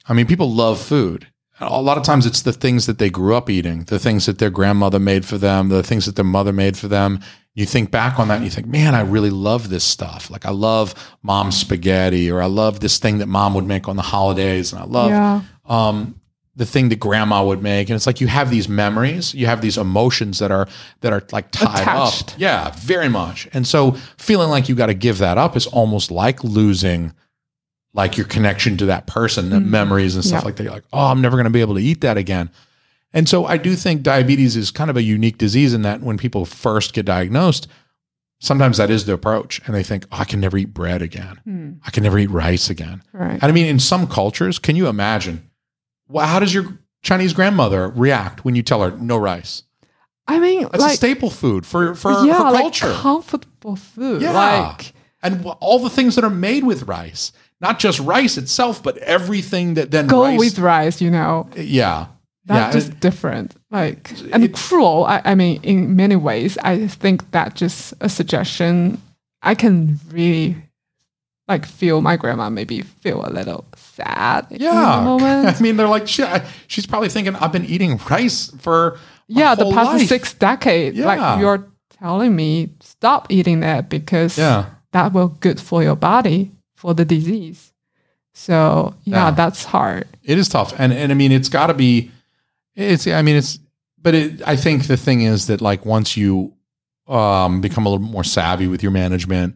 I mean, people love food. A lot of times it's the things that they grew up eating, the things that their grandmother made for them, the things that their mother made for them. You think back on that and you think, man, I really love this stuff. Like I love mom's spaghetti or I love this thing that mom would make on the holidays. And I love
yeah.
um, the thing that grandma would make. And it's like you have these memories, you have these emotions that are that are like tied
Attached.
up. Yeah, very much. And so feeling like you got to give that up is almost like losing like your connection to that person, the memories and stuff
Yeah.
like that. You're like, oh, I'm never going to be able to eat that again. And so I do think diabetes is kind of a unique disease in that when people first get diagnosed, sometimes that is the approach. And they think, oh, I can never eat bread again.
Hmm.
I can never eat rice again.
Right.
And I mean, in some cultures, can you imagine? Well, how does your Chinese grandmother react when you tell her no rice?
I mean,
That's a staple food for for
yeah,
her
like
culture.
comfortable food.
Yeah.
Like,
and all the things that are made with rice, not just rice itself, but everything that then
go
rice,
with rice, you know.
yeah,
That's
yeah,
just different. Like, and cruel. I, I mean, in many ways, I think that just a suggestion. I can really like feel my grandma maybe feel a little sad
yeah.
moment.
I mean, they're like. I- She's probably thinking, I've been eating rice for
yeah, the past
life."
six decades.
Yeah.
Like you're telling me stop eating that because
Yeah,
that will good for your body for the disease. So yeah,
Yeah.
that's hard.
it is tough, and and I mean, it's got to be. It's. I mean, it's. But it, I think the thing is that like once you um, become a little more savvy with your management,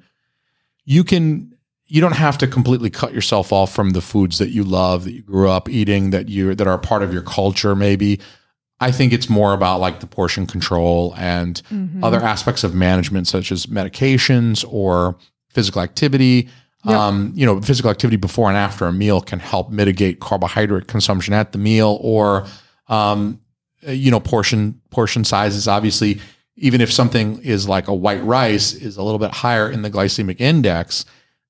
you can. You don't have to completely cut yourself off from the foods that you love, that you grew up eating, that you that are part of your culture. Maybe. I think it's more about like the portion control and
Mhm.
other aspects of management, such as medications or physical activity. Um, you know, physical activity before and after a meal can help mitigate carbohydrate consumption at the meal, or um, uh, you know, portion portion sizes. Obviously, even if something is like a white rice is a little bit higher in the glycemic index,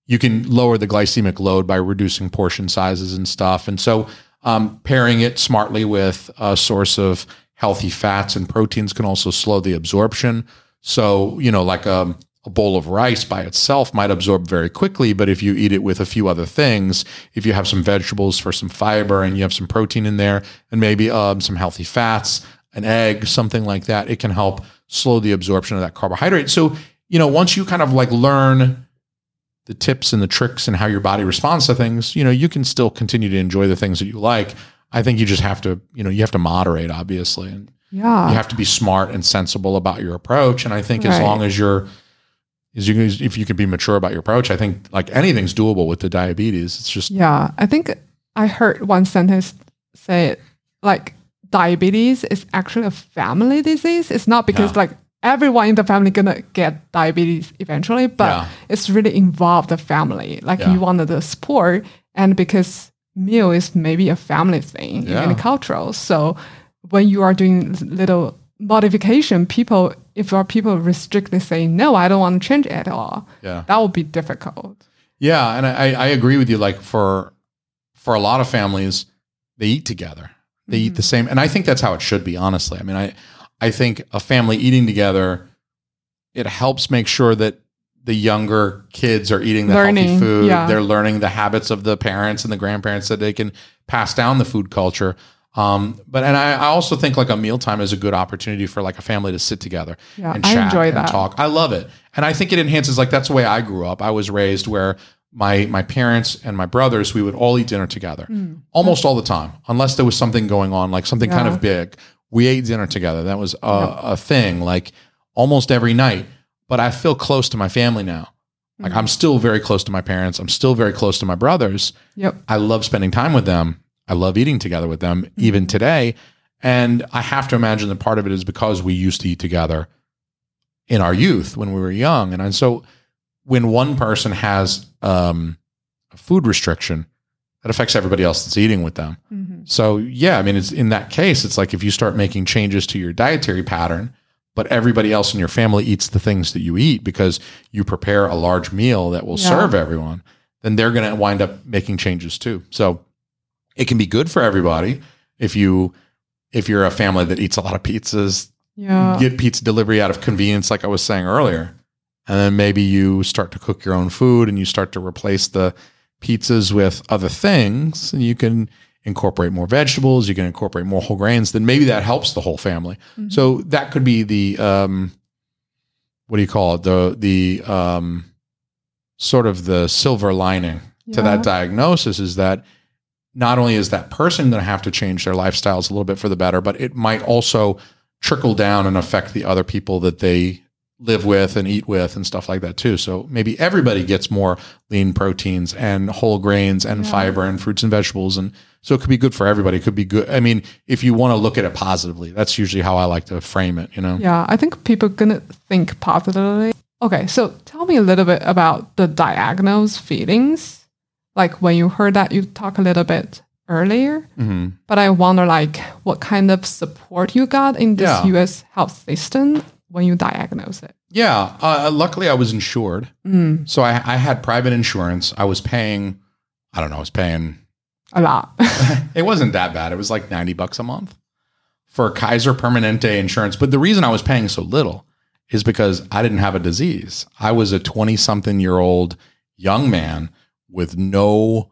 you can lower the glycemic load by reducing portion sizes and stuff. And so, um, pairing it smartly with a source of healthy fats and proteins can also slow the absorption. So, you know, like a, a bowl of rice by itself might absorb very quickly, but if you eat it with a few other things, if you have some vegetables for some fiber and you have some protein in there and maybe um, some healthy fats, an egg, something like that, it can help slow the absorption of that carbohydrate. So, you know, once you kind of like learn the tips and the tricks and how your body responds to things, you know, you can still continue to enjoy the things that you like. I think you just have to, you know, you have to moderate, obviously, and
Yeah.
you have to be smart and sensible about your approach. And I think as long as you're, as you, if you can be mature about your approach, I think like anything's doable with the diabetes. It's just,
Yeah, I think I heard one sentence say like diabetes is actually a family disease. It's not because
Yeah.
like everyone in the family gonna get diabetes eventually, but
Yeah.
it's really involved the family. Like
Yeah.
you wanted the support, and because meal is maybe a family thing
Yeah.
in many cultures. So when you are doing little modification, people if our people restrictly say no, I don't want to change at all,
yeah.
that would be difficult.
Yeah, and I, I agree with you. Like for for a lot of families, they eat together. They eat mm-hmm. the same, and I think that's how it should be. Honestly, I mean, I I think a family eating together, it helps make sure that the younger kids are eating the
Learning,
healthy food.
yeah.
They're learning the habits of the parents and the grandparents that they can pass down the food culture. Um, but and I, I also think like a mealtime is a good opportunity for like a family to sit together
Yeah,
and chat
enjoy
and
that.
talk. I love it. And I think it enhances like that's the way I grew up. I was raised where my my parents and my brothers, we would all eat dinner together, almost all the time, unless there was something going on, like something kind of big. We ate dinner together. That was a, a thing, like almost every night. But I feel close to my family now. Like I'm still very close to my parents. I'm still very close to my brothers.
Yep.
I love spending time with them. I love eating together with them, even today. And I have to imagine that part of it is because we used to eat together in our youth when we were young. And, and so when one person has um, a food restriction, that affects everybody else that's eating with them.
Mhm.
So yeah, I mean, it's in that case, it's like if you start making changes to your dietary pattern, but everybody else in your family eats the things that you eat because you prepare a large meal that will
Yeah.
serve everyone, then they're going to wind up making changes too. So it can be good for everybody if you if you're a family that eats a lot of pizzas,
Yeah.
get pizza delivery out of convenience, like I was saying earlier. And then maybe you start to cook your own food and you start to replace the pizzas with other things. And you can incorporate more vegetables, you can incorporate more whole grains, then maybe that helps the whole family.
Mhm.
So that could be the um what do you call it? The the um sort of the silver lining to that diagnosis is that not only is that person going to have to change their lifestyles a little bit for the better, but it might also trickle down and affect the other people that they live with and eat with and stuff like that too. So maybe everybody gets more lean proteins and whole grains and
Yeah.
fiber and fruits and vegetables. And so it could be good for everybody. It could be good. I mean, if you want to look at it positively, that's usually how I like to frame it, you know?
Yeah, I think people are gonna think positively. Okay, so tell me a little bit about the diagnosed feelings. Like when you heard that, you talk a little bit earlier,
hmm
but I wonder like what kind of support you got in this
Yeah.
U.S. health system when you diagnose it.
Yeah. Uh, luckily, I was insured.
Mm,
So I, I had private insurance. I was paying, I don't know, I was paying
a lot.
it wasn't that bad. It was like 90 bucks a month for Kaiser Permanente insurance. But the reason I was paying so little is because I didn't have a disease. I was a 20 something year old young man with no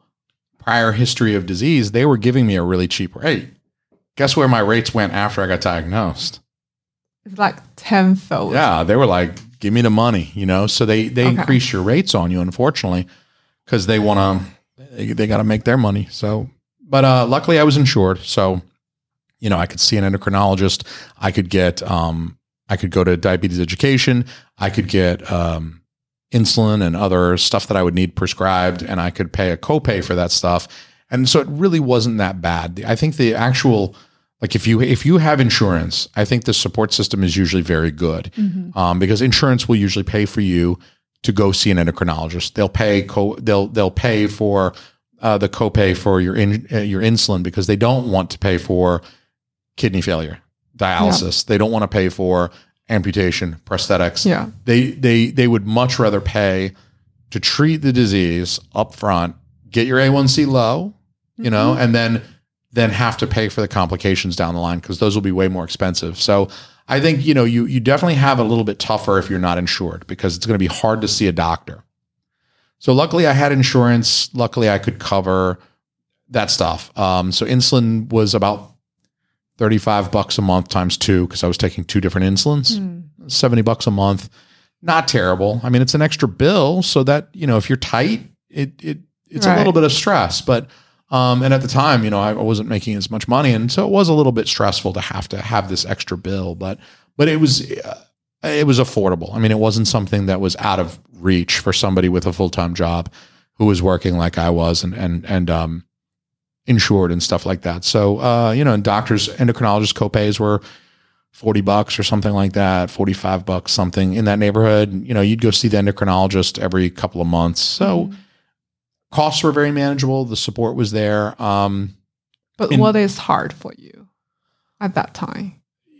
prior history of disease. They were giving me a really cheap rate. Guess where my rates went after I got diagnosed?
it's like tenfold.
Yeah, they were like, "Give me the money," you know. So they they
Okay.
increase your rates on you, unfortunately, because they want to they, they got to make their money. So, but uh, luckily, I was insured, so you know I could see an endocrinologist. I could get um I could go to diabetes education. I could get um insulin and other stuff that I would need prescribed, and I could pay a copay for that stuff. And so it really wasn't that bad. I think the actual like if you if you have insurance, I think the support system is usually very good
Mhm.
um, because insurance will usually pay for you to go see an endocrinologist. They'll pay co- they'll they'll pay for uh, the copay for your in, uh, your insulin because they don't want to pay for kidney failure, dialysis. They don't want to pay for amputation, prosthetics.
Yeah.
They they they would much rather pay to treat the disease up front, get your A1C low, you know, and then then have to pay for the complications down the line because those will be way more expensive. So I think you know you you definitely have a little bit tougher if you're not insured because it's going to be hard to see a doctor. So luckily I had insurance. Luckily I could cover that stuff. Um, so insulin was about 35 bucks a month times two because I was taking two different insulins.
Mm.
70 bucks a month. Not terrible. I mean, it's an extra bill so that, you know, if you're tight, it it it's a little bit of stress, but um and at the time, you know, I wasn't making as much money and so it was a little bit stressful to have to have this extra bill, but but it was uh, it was affordable. I mean, it wasn't something that was out of reach for somebody with a full-time job who was working like I was and and and um insured and stuff like that. So, uh, you know, and doctors, endocrinologist copays were 40 bucks or something like that, 45 bucks, something in that neighborhood. You know, you'd go see the endocrinologist every couple of months. So
Mhm.
costs were very manageable. The support was there. Um,
But
in-
what is hard for you at that time?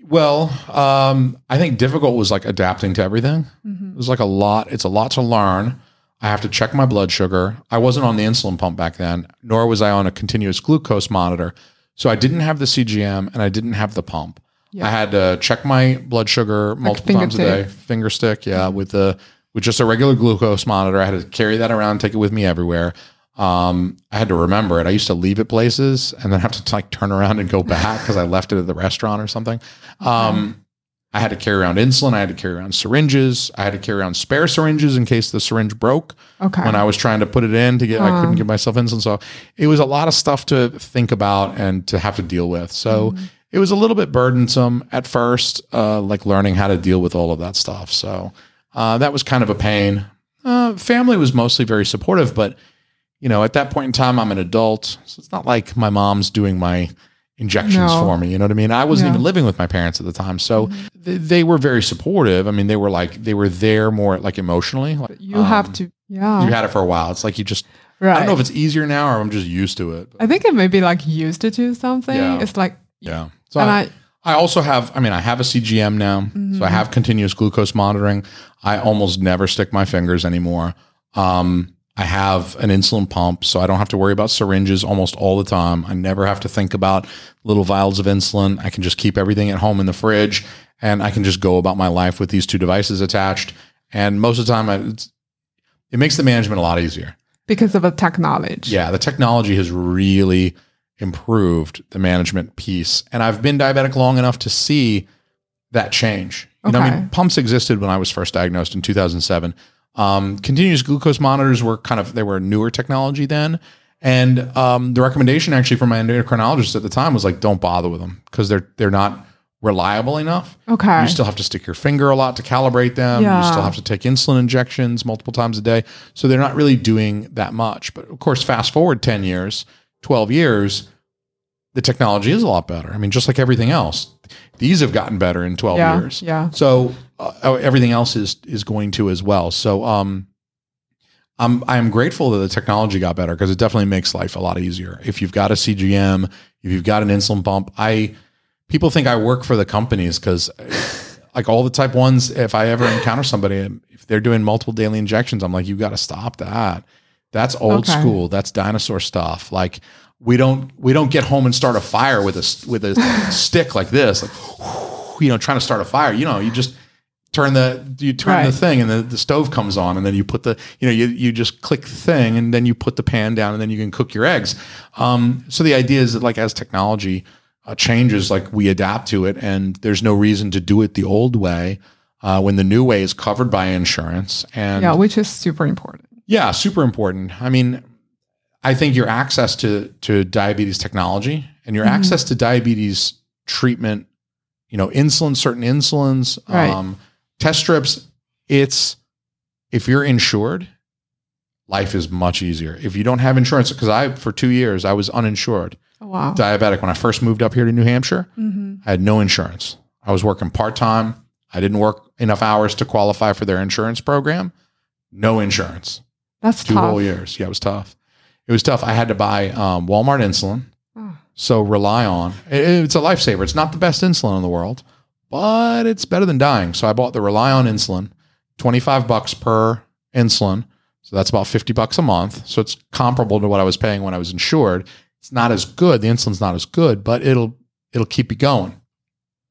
well, um, I think difficult was like adapting to everything.
Mhm.
It was like a lot. It's a lot to learn. I have to check my blood sugar. I wasn't on the insulin pump back then, nor was I on a continuous glucose monitor. So I didn't have the CGM and I didn't have the pump.
Yeah.
I had to check my blood sugar multiple times a day, finger stick, yeah, with the with just a regular glucose monitor. I had to carry that around, take it with me everywhere. Um, I had to remember it. I used to leave it places and then have to like turn around and go back because I left it at the restaurant or something. Um, I had to carry around insulin. I had to carry around syringes. I had to carry around spare syringes in case the syringe broke
Okay.
when I was trying to put it in to get. I
Uh.
couldn't give myself insulin, so it was a lot of stuff to think about and to have to deal with. So
Mm-hmm.
it was a little bit burdensome at first, uh, like learning how to deal with all of that stuff. So uh, that was kind of a pain. Uh, family was mostly very supportive, but you know, at that point in time, I'm an adult, so it's not like my mom's doing my injections
No.
for me. You know what I mean? I wasn't
Yeah.
even living with my parents at the time, so th- they were very supportive. I mean, they were like they were there more like emotionally. Like,
you
um,
have to, yeah.
You had it for a while. It's like you just.
right.
I don't know if it's easier now or I'm just used to it.
I think it may be like used to do something.
Yeah.
It's like,
Yeah. So
and
I,
I,
I also have, I mean, I have a CGM now. So I
Mhm.
have continuous glucose monitoring. I almost never stick my fingers anymore. Um, I have an insulin pump, so I don't have to worry about syringes almost all the time. I never have to think about little vials of insulin. I can just keep everything at home in the fridge and I can just go about my life with these two devices attached. And most of the time, I, it makes the management a lot easier.
because of the technology.
Yeah, the technology has really improved the management piece. And I've been diabetic long enough to see that change. You know, I
Okay.
mean, pumps existed when I was first diagnosed in 2007. Um, continuous glucose monitors were kind of, they were newer technology then. And um, the recommendation actually from my endocrinologist at the time was like, don't bother with them because they're, they're not reliable enough.
Okay.
You still have to stick your finger a lot to calibrate them.
Yeah.
You still have to take insulin injections multiple times a day. So they're not really doing that much. But of course, fast forward 10 years, 12 years, the technology is a lot better. I mean, just like everything else, these have gotten better in 12
yeah.
years.
Yeah.
So uh, everything else is is going to as well. So um, I'm I'm grateful that the technology got better because it definitely makes life a lot easier. If you've got a CGM, if you've got an insulin pump, I people think I work for the companies because like all the type ones, if I ever encounter somebody if they're doing multiple daily injections, I'm like, you got to stop that. That's old
Okay.
school. That's dinosaur stuff. Like we don't we don't get home and start a fire with a with a stick like this, like you know, trying to start a fire. You know, you just turn the you turn the thing and the, the stove comes on and then you put the you know you you just click the thing and then you put the pan down and then you can cook your eggs. Um, so the idea is that like as technology uh, changes, like we adapt to it, and there's no reason to do it the old way. Uh, when the new way is covered by insurance and
Yeah. Which is super important.
yeah, super important. I mean, I think your access to to diabetes technology and your
Mhm.
access to diabetes treatment, you know, insulin, certain insulins,
Right.
um, test strips, it's if you're insured, life is much easier. If you don't have insurance, because I for two years I was uninsured,
Oh, wow.
diabetic. When I first moved up here to New Hampshire,
hmm
I had no insurance. I was working part time. I didn't work enough hours to qualify for their insurance program. No insurance
That's
two
tough.
whole years. Yeah, it was tough. It was tough. I had to buy um, Walmart insulin.
Oh.
So ReliOn it- it's a lifesaver. It's not the best insulin in the world, but it's better than dying. So I bought the ReliOn insulin, twenty five bucks per insulin. So that's about fifty bucks a month. So it's comparable to what I was paying when I was insured. It's not as good. The insulin's not as good, but it'll it'll keep you going.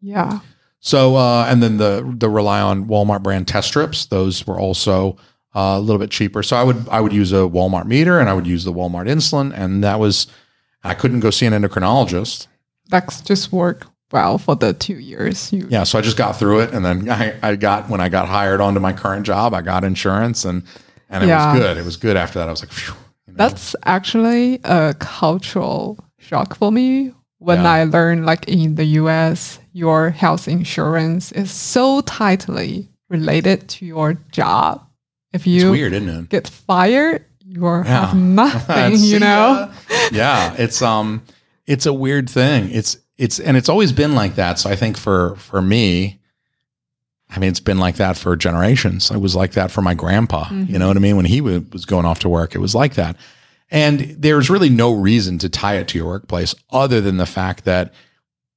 Yeah.
So uh, and then the the ReliOn Walmart brand test strips. Those were also uh, a little bit cheaper. So I would I would use a Walmart meter and I would use the Walmart insulin, and that was I couldn't go see an endocrinologist.
That's just work well for the two years. You,
Yeah, so I just got through it, and then I, I got when I got hired onto my current job, I got insurance, and and it
Yeah.
was good. It was good after that. I was like, Phew, you know?
That's actually a cultural shock for me when
Yeah.
I learned, like in the US, your health insurance is so tightly related to your job. If
it's
you
weird, isn't it?
get fired, you are
Yeah.
have nothing, you know?
yeah, it's um, it's a weird thing. It's it's and it's always been like that. So I think for for me, I mean, it's been like that for generations. It was like that for my grandpa. You know what I mean? When he wa- was going off to work, it was like that. And there's really no reason to tie it to your workplace other than the fact that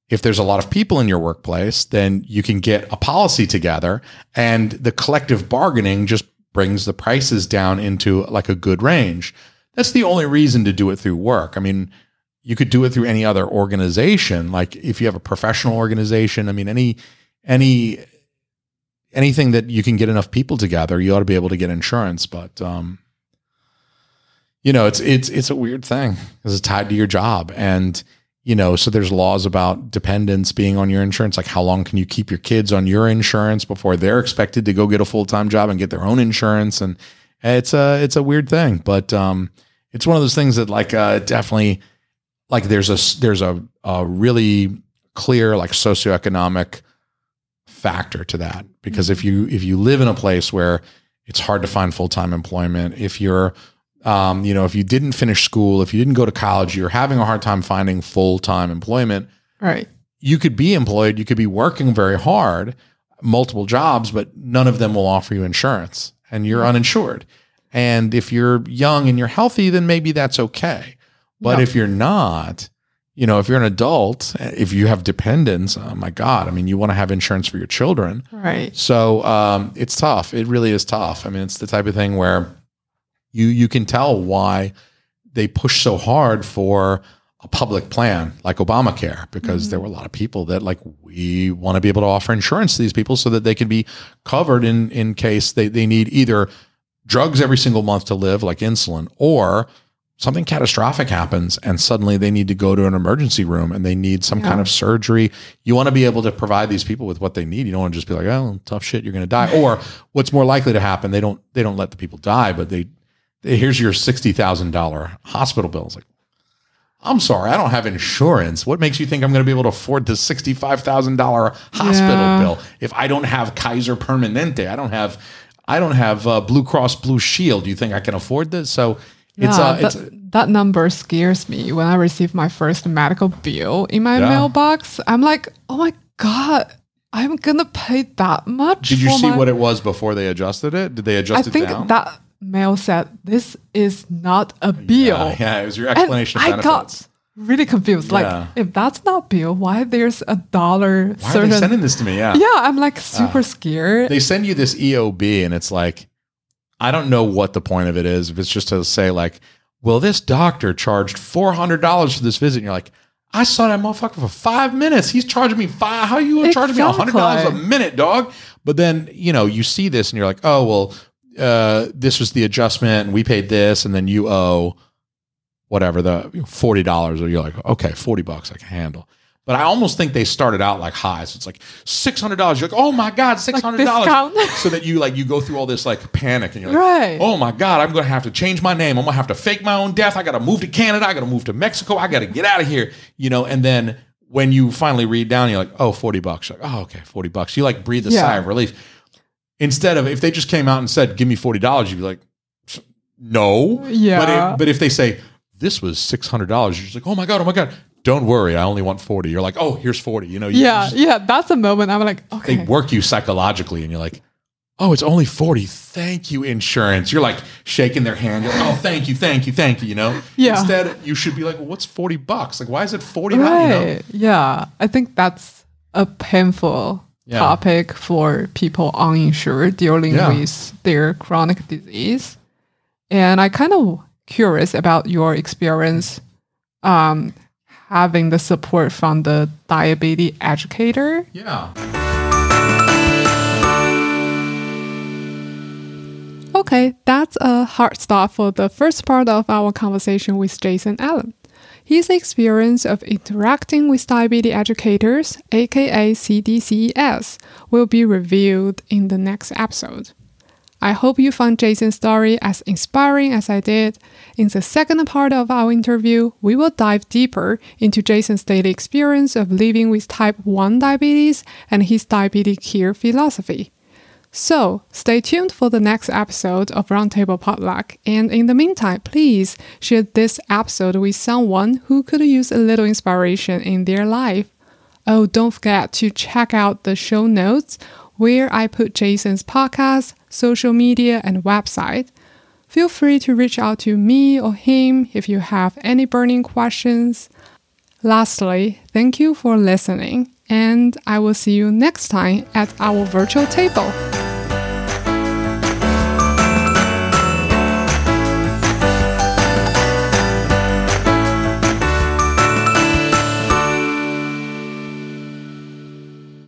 if there's a lot of people in your workplace, then you can get a policy together and the collective bargaining just brings the prices down into like a good range. That's the only reason to do it through work. I mean, you could do it through any other organization. Like if you have a professional organization, I mean, any, any, anything that you can get enough people together, you ought to be able to get insurance. But, um, you know, it's, it's, it's a weird thing because it's tied to your job. And you know, so there's laws about dependents being on your insurance. Like, how long can you keep your kids on your insurance before they're expected to go get a full time job and get their own insurance? And it's a it's a weird thing, but um, it's one of those things that like uh, definitely like there's a there's a, a really clear like socioeconomic factor to that because if you if you live in a place where it's hard to find full time employment, if you're um, you know, if you didn't finish school, if you didn't go to college, you're having a hard time finding full time employment.
Right.
You could be employed, you could be working very hard, multiple jobs, but none of them will offer you insurance and you're uninsured. And if you're young and you're healthy, then maybe that's okay. But
Yeah.
if you're not, you know, if you're an adult, if you have dependents, oh my God, I mean, you want to have insurance for your children.
Right.
So um, it's tough. It really is tough. I mean, it's the type of thing where you you can tell why they push so hard for a public plan like Obamacare because there mm-hmm. were a lot of people that like we want to be able to offer insurance to these people so that they can be covered in in case they, they need either drugs every single month to live like insulin or something catastrophic happens and suddenly they need to go to an emergency room and they need some
Yeah.
kind of surgery. You want to be able to provide these people with what they need. You don't want to just be like oh tough shit you're going to die. Or what's more likely to happen they don't they don't let the people die but they here's your $60,000 hospital bill it's like I'm sorry, I don't have insurance. What makes you think I'm going to be able to afford the $65,000 hospital
Yeah.
bill if I don't have Kaiser Permanente? I don't have I don't have uh, Blue Cross Blue Shield. Do you think I can afford this? So it's
yeah,
uh it's
that, that number scares me when I receive my first medical bill in my
Yeah.
mailbox. I'm like, oh my God, I'm gonna pay that much.
Did you see
my-
what it was before they adjusted it? Did they
I
adjust it
think
down?
that mail said this is not a bill.
yeah, yeah, it was your
And
explanation
I
of benefits.
got really confused.
Yeah.
Like, if that's not bill, why there's a dollar
Why are
certain?
they sending this to me? Yeah.
yeah, I'm like ah. super scared.
They send you this EOB and it's like I don't know what the point of it is. If it's just to say like, well, this doctor charged four hundred dollars for this visit, and you're like, I saw that motherfucker for five minutes. He's charging me five. How are you gonna charge me hundred dollars a minute, dog? But then you know you see this and you're like, oh well, uh, this was the adjustment, and we paid this, and then you owe whatever the forty dollars, or you're like, okay, forty bucks I can handle. But I almost think they started out like high, so it's like six hundred dollars. You're like, oh my god, six hundred dollars, so that you like you go through all this like panic, and you're like,
Right.
oh my god, I'm gonna have to change my name. I'm gonna have to fake my own death. I gotta move to Canada. I gotta move to Mexico. I gotta get out of here. You know, and then when you finally read down, you're like, oh, 40 bucks. You're like, oh, okay, 40 bucks. You like breathe a
Yeah.
sigh of relief. Instead of if they just came out and said, give me $40, you'd be like, no.
Yeah.
But, it, but if they say, this was $600, you're just like, oh my God, oh my God. Don't worry, I only want 40. You're like, oh, here's 40. You know, you
yeah,
just-
yeah, that's a moment I'm like, okay.
they work you psychologically and you're like, oh, it's only 40. Thank you, insurance. You're like shaking their hand. You're like, oh, thank you, thank you, thank you, you know?
Yeah.
Instead, you should be like, well, what's 40 bucks? Like, why is it 40 dollars? You know?
Right. Yeah. I think that's a painful
Yeah.
topic for people uninsured dealing
Yeah.
with their chronic disease. And I kind of curious about your experience um, having the support from the diabetes educator.
Yeah.
Okay, that's a hard stop for the first part of our conversation with Jason Alme. His experience of interacting with diabetes educators, aka CDCES, will be revealed in the next episode. I hope you found Jason's story as inspiring as I did. In the second part of our interview, we will dive deeper into Jason's daily experience of living with type 1 diabetes and his diabetes care philosophy. So, stay tuned for the next episode of Roundtable Potluck. And in the meantime, please share this episode with someone who could use a little inspiration in their life. Oh, don't forget to check out the show notes where I put Jason's podcast, social media, and website. Feel free to reach out to me or him if you have any burning questions. Lastly, thank you for listening, and I will see you next time at our virtual table.